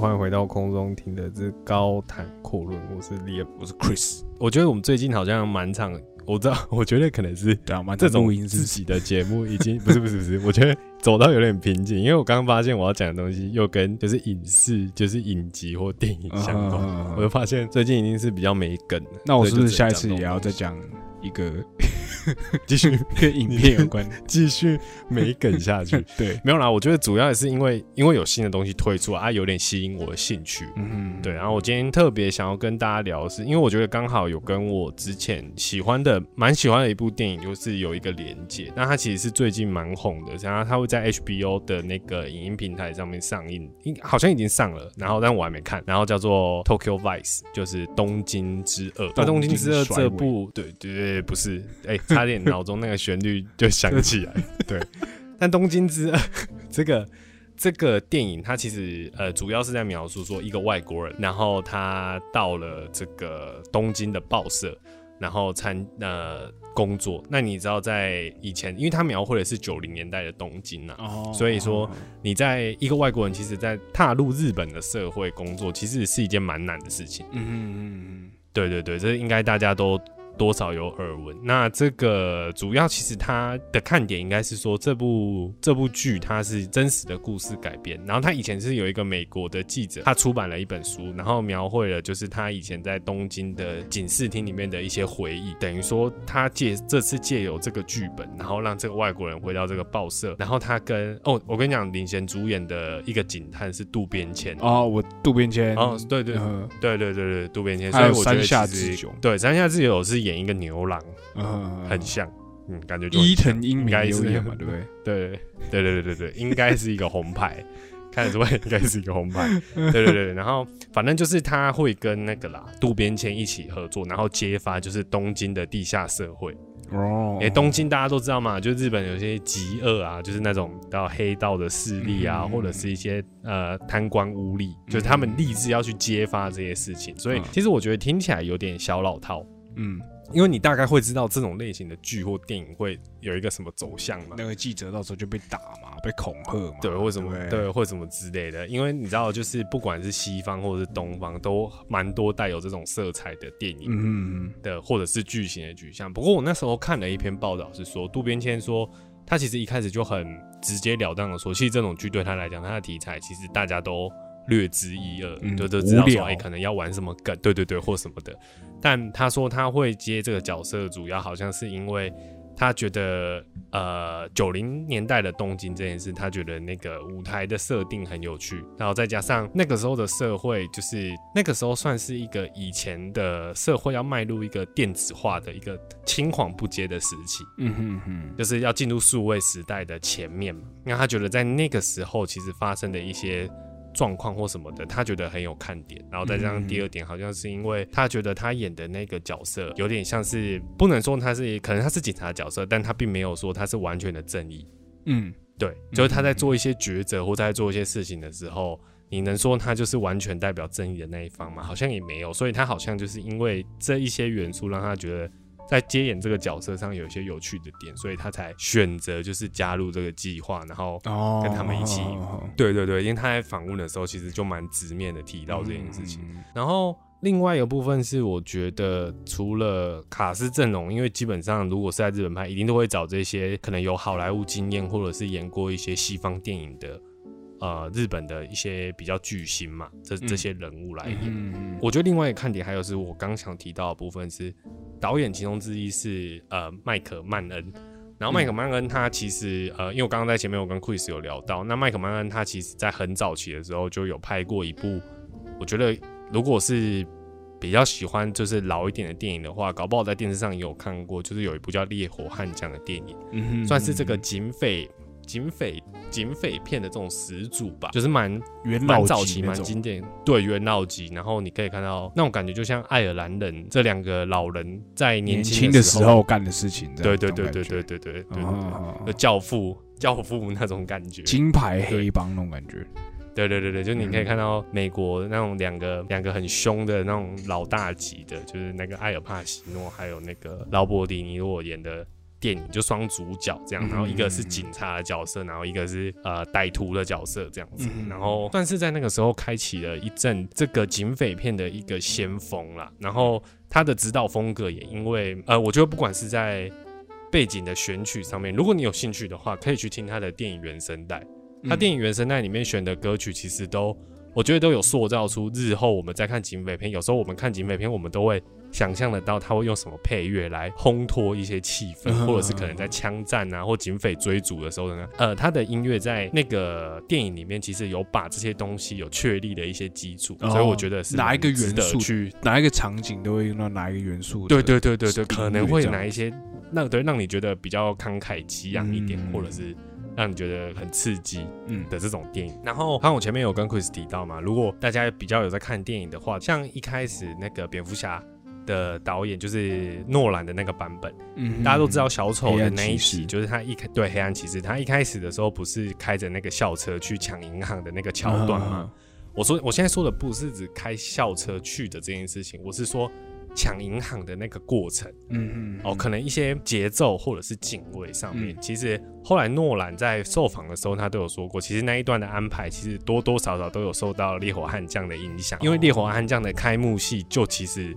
欢迎回到空中听的这高谈阔论，我是 Liam，我是 Chris。我觉得我们最近好像蛮长，我知道，我觉得可能是对啊，蛮这种自己的节目已经不是不是不是，我觉得走到有点瓶颈，因为我刚刚发现我要讲的东西又跟就是影视、就是影集或电影相关，嗯我就发现最近已经是比较没梗了。那我是不是下一次也要再？讲一个 继续跟影片有关？继续没梗下去？对，没有啦，我觉得主要也是因为因为有新的东西推出啊，有点吸引我的兴趣。嗯，对，然后我今天特别想要跟大家聊的是，因为我觉得刚好有跟我之前喜欢的、蛮喜欢的一部电影，就是有一个连接。那它其实是最近蛮红的，然后它会在 HBO 的那个影音平台上面上映，应好像已经上了，然后但我还没看。然后叫做 Tokyo Vice，就是东京之恶。那东京之恶这部，对对对，不是，哎、差点脑中那个旋律就响起来。对，但东京之二 这个。这个电影它其实呃主要是在描述说一个外国人，然后他到了这个东京的报社，然后参呃工作。那你知道在以前，因为他描绘的是九零年代的东京啊，哦所以说你在一个外国人，其实在踏入日本的社会工作，其实是一件蛮难的事情。嗯嗯嗯对对对，这应该大家都多少有耳闻。那这个主要其实它的看点应该是说，这部这部剧它是真实的故事改编。然后他以前是有一个美国的记者，他出版了一本书，然后描绘了就是他以前在东京的警视厅里面的一些回忆。等于说他借这次借由这个剧本，然后让这个外国人回到这个报社，然后他跟哦，我跟你讲，领衔主演的一个警探是渡边谦。嗯，哦，我渡边谦，哦，对对嗯对对对对，渡边谦，所以我觉得山下其实智久对山下智久是演一个牛郎，嗯，很像，嗯，感觉就很伊藤英明应该有演嘛，对不对？对对对对对对，应该是一个红牌，看得出来应该是一个红牌，对对对，然后反正就是他会跟那个啦渡边谦一起合作，然后揭发就是东京的地下社会，哦因为东京大家都知道嘛，就日本有些极恶啊，就是那种到黑道的势力啊，嗯或者是一些呃贪官污吏，就是他们立志要去揭发这些事情。所以嗯其实我觉得听起来有点小老套，嗯，因为你大概会知道这种类型的剧或电影会有一个什么走向嘛。那个记者到时候就被打嘛，被恐吓嘛，对，或什么对对，或什么之类的，因为你知道，就是不管是西方或者是东方，都蛮多带有这种色彩的电影。嗯嗯的或者是剧情的取向。不过我那时候看了一篇报道，是说渡边谦说，他其实一开始就很直截了当的说，其实这种剧对他来讲，他的题材其实大家都略知一二，嗯就都知道说，哎、可能要玩什么梗，对对对，或什么的。但他说他会接这个角色，主要好像是因为。他觉得，呃，九零年代的东京这件事，他觉得那个舞台的设定很有趣，然后再加上那个时候的社会，就是那个时候算是一个以前的社会要迈入一个电子化的一个青黄不接的时期，嗯哼哼就是要进入数位时代的前面嘛。那他觉得在那个时候，其实发生的一些状况或什么的，他觉得很有看点。然后再加上第二点，好像是因为他觉得他演的那个角色有点像是，不能说他是，可能他是警察角色，但他并没有说他是完全的正义。嗯对，就是他在做一些抉择或在做一些事情的时候，你能说他就是完全代表正义的那一方吗？好像也没有，所以他好像就是因为这一些元素，让他觉得在接演这个角色上有一些有趣的点，所以他才选择就是加入这个计划，然后。哦，跟他们一起哦对对对，因为他在访问的时候，其实就蛮直面的提到这件事情。嗯然后另外一个部分是，我觉得除了卡斯阵容，因为基本上如果是在日本拍，一定都会找这些可能有好莱坞经验或者是演过一些西方电影的，呃，日本的一些比较巨星嘛，这这些人物来演。我觉得另外一个看点还有是我刚想提到的部分是，导演其中之一是呃麦克曼恩。然后麦克曼恩他其实呃，因为我刚刚在前面我跟 Chris 有聊到，那麦克曼恩他其实在很早期的时候就有拍过一部，我觉得如果是比较喜欢就是老一点的电影的话，搞不好在电视上也有看过，就是有一部叫《烈火悍将》的电影，嗯算是这个警匪警匪警匪片的这种始祖吧，就是蛮元老蛮早期、级蛮经典，对元老级。然后你可以看到那种感觉，就像爱尔兰人这两个老人在年年轻轻的时时候，干的事情，对对对对对对对对教父教父那种感觉。金牌黑帮那种感觉，对对对对，就你可以嗯看到美国那种两个两个很凶的那种老大级的，就是那个艾尔帕西诺，还有那个劳勃迪尼洛演的电影，就双主角这样，然后一个是警察的角色，然后一个是呃歹徒的角色这样子，然后算是在那个时候开启了一阵这个警匪片的一个先锋啦。然后他的指导风格也因为呃，我觉得不管是在背景的选取上面，如果你有兴趣的话，可以去听他的电影原声带。他电影原声带里面选的歌曲，其实都我觉得都有塑造出日后我们在看警匪片，有时候我们看警匪片，我们都会想象得到他会用什么配乐来烘托一些气氛，或者是可能在枪战啊或警匪追逐的时候呢，呃，他的音乐在那个电影里面其实有把这些东西有确立的一些基础，所以我觉得是哪一个元素去哪一个场景都会用到哪一个元素，对对对对对，可能会哪一些那对让你觉得比较慷慨激昂一点，或者是。让你觉得很刺激，嗯的这种电影。然后，看我前面有跟 Chris 提到嘛，如果大家比较有在看电影的话，像一开始那个蝙蝠侠的导演就是诺兰的那个版本，嗯，大家都知道小丑的那一集，就是他一开对黑暗骑士，他一开始的时候不是开着那个校车去抢银行的那个桥段吗？我说我现在说的不是指开校车去的这件事情，我是说。抢银行的那个过程，嗯嗯，哦，可能一些节奏或者是警卫上面，其实后来诺兰在受访的时候，他都有说过，其实那一段的安排，其实多多少少都有受到《烈火悍将》的影响，因为《烈火悍将》的开幕戏就其实。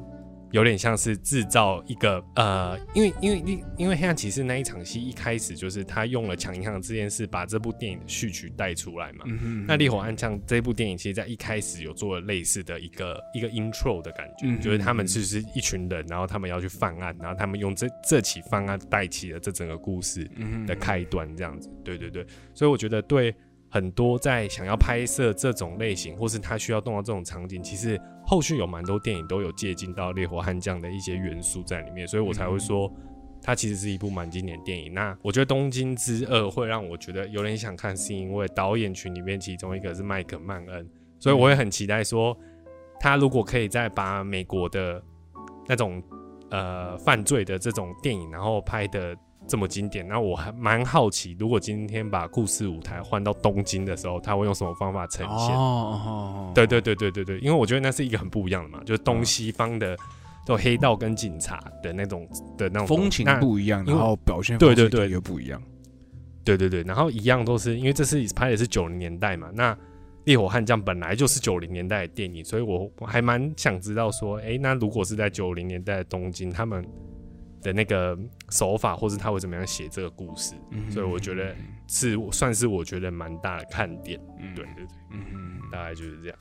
有点像是制造一个呃，因为因为因因为黑暗骑士那一场戏一开始就是他用了抢银行这件事把这部电影的序曲带出来嘛。那烈火暗枪这部电影其实在一开始有做了类似的一个一个 intro 的感觉，就是他们其实是一群人，然后他们要去犯案，然后他们用这这起犯案带起了这整个故事的开端，这样子。对对对，所以我觉得对。很多在想要拍摄这种类型，或是他需要动到这种场景，其实后续有蛮多电影都有借鉴到《烈火悍将》的一些元素在里面，所以我才会说它其实是一部蛮经典电影。那我觉得《东京之二》会让我觉得有点想看，是因为导演群里面其中一个是麦克曼恩，所以我也很期待说他如果可以再把美国的那种呃犯罪的这种电影，然后拍的。这么经典，那我还蛮好奇，如果今天把故事舞台换到东京的时候，他会用什么方法呈现？哦，对对对对对对，因为我觉得那是一个很不一样的嘛，就是东西方的，就黑道跟警察的那种的那种风情不一样，然后表现对对对又不一样，对对对，然后一样都是因为这次拍的是九零年代嘛，那烈火悍将本来就是九零年代的电影，所以我我还蛮想知道说，哎，那如果是在九零年代的东京，他们。的那个手法，或是他会怎么样写这个故事，所以我觉得是算是我觉得蛮大的看点。对对对，嗯，大概就是这样。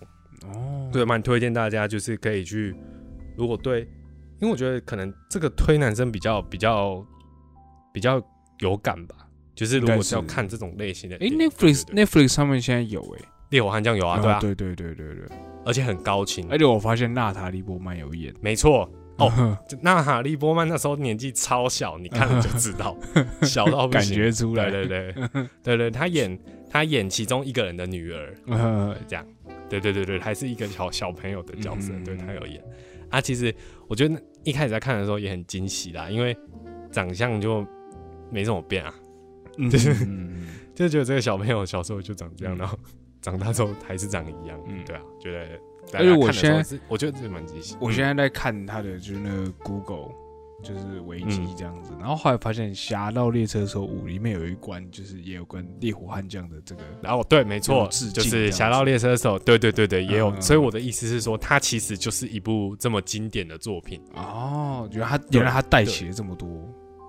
哦，对，蛮推荐大家就是可以去，如果对，因为我觉得可能这个推男生比较比较比较有感吧。就是如果是要看这种类型的，哎，Netflix Netflix 上面现在有哎，烈火悍将有啊，对啊，对对对对对，而且很高清，而且我发现娜塔莉波曼有演，没错。哦，那哈利波曼那时候年纪超小，你看了就知道，小到感觉出来。对对对，对对，他演他演其中一个人的女儿，这样，对对对对，还是一个小小朋友的角色，对他有演。啊，其实我觉得一开始在看的时候也很惊喜啦，因为长相就没怎么变啊，就是就觉得这个小朋友小时候就长这样，然后长大之后还是长一样，嗯，对啊，觉得。而且我现在，我觉得这蛮惊喜。我现在在看他的就是那个 Google，就是维基这样子，然后后来发现《侠盗猎车手五》里面有一关，就是也有关烈火悍将的这个。然后对，没错，就是《侠盗猎车手》，对对对对，也有。所以我的意思是说，它其实就是一部这么经典的作品。哦，原来他原来他带起了这么多。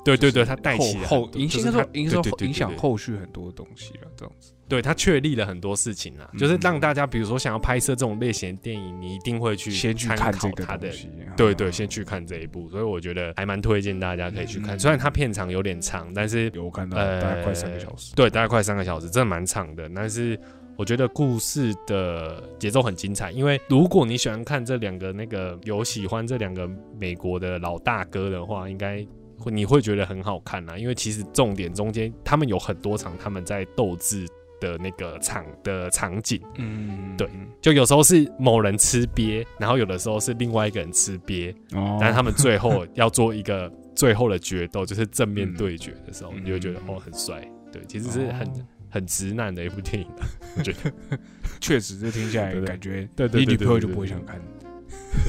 对对对，他带起后影响说影响影响后续很多东西了，这样子。对他确立了很多事情啊，就是让大家，比如说想要拍摄这种类型电影，你一定会去先去看他的，对对，先去看这一部，所以我觉得还蛮推荐大家可以去看。虽然它片长有点长，但是有看到大概快三个小时，对，大概快三个小时，真的蛮长的。但是我觉得故事的节奏很精彩，因为如果你喜欢看这两个那个有喜欢这两个美国的老大哥的话，应该你会觉得很好看啊。因为其实重点中间他们有很多场他们在斗智。的那个场的场景，嗯，对，就有时候是某人吃瘪，然后有的时候是另外一个人吃瘪，哦，但是他们最后 要做一个最后的决斗，就是正面对决的时候，你就觉得哦很帅，对，其实是很很直男的一部电影，我觉得。确实是听起来感觉，对对，你女朋友就不会想看，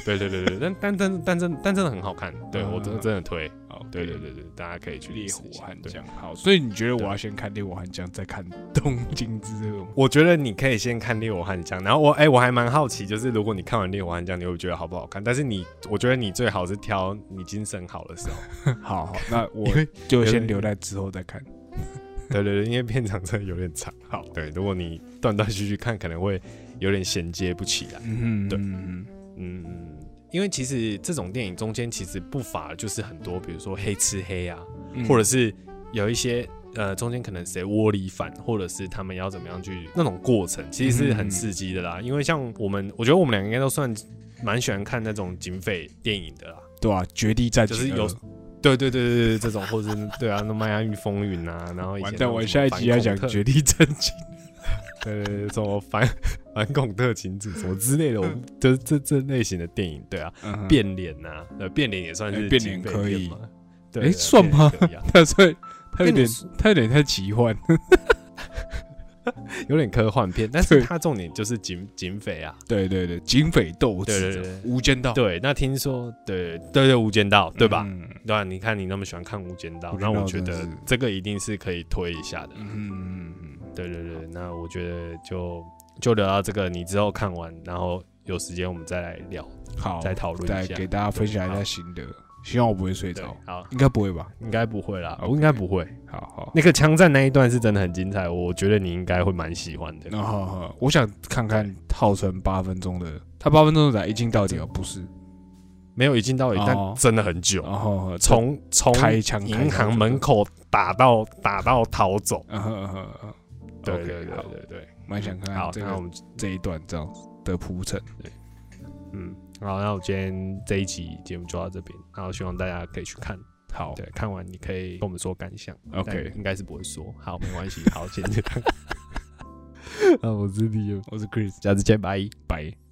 对对对对，但但但但真但真的很好看，对我真的真的推。对对对对，大家可以去烈火悍将。好，所以你觉得我要先看烈火悍将，再看东京之热吗？我觉得你可以先看《烈火悍将》，然后我哎、我还蛮好奇，就是如果你看完《烈火悍将》，你会觉得好不好看？但是你，我觉得你最好是挑你精神好的时候。好好，那我就先留在之后再看。对对对，因为片长真的有点长。好，对，如果你断断续续看，可能会有点衔接不起来。嗯哼，对嗯嗯，因为其实这种电影中间其实不乏就是很多，比如说黑吃黑啊，哼或者是有一些呃中间可能谁窝里反，或者是他们要怎么样去那种过程，其实是很刺激的啦。因为像我们，我觉得我们两个应该都算蛮喜欢看那种警匪电影的啦。对啊，绝地战就是有对对对对对，这种或者是对啊，那迈阿密风云啊，然后以前完蛋，我下一集要讲绝地战警。对对对，什么反反恐特勤组什么之类的，我们这这这类型的电影，对啊，变脸呐，呃，变脸也算是哎变脸可以片嘛，对，算吗变脸可以啊 他所以他有点他有点太奇幻。有点科幻片，但是它重点就是警警匪啊，对对对，警匪斗对对智对，无间道，对，那听说，对对对，无间道，对吧？嗯对啊，你看你那么喜欢看无间道，那我觉得这个一定是可以推一下的。嗯对对对，那我觉得就就聊到这个，你之后看完，然后有时间我们再来聊，嗯，好，再讨论一下。给大家分享一下心得。希望我不会睡着，，好，应该不会吧？应该不会啦我应该不会。好好，那个枪战那一段是真的很精彩，我觉得你应该会蛮喜欢的。那好好，我想看看号称八分钟的，他八分钟的一镜到底哦，不是，没有一镜到底，哦但真的很久，然后从从开枪银行门，口打到打到逃走。嗯哼嗯哼嗯哼，对对对对对。蛮想看好，看这个我们这一段这样子的铺陈。对嗯，好，那我今天这一集节目就到这边，然后希望大家可以去看。好对，看完你可以跟我们说感想。OK 应该是不会说。好，没关系。好，今天就。啊，我是李，我是 Chris，下次见，拜。拜。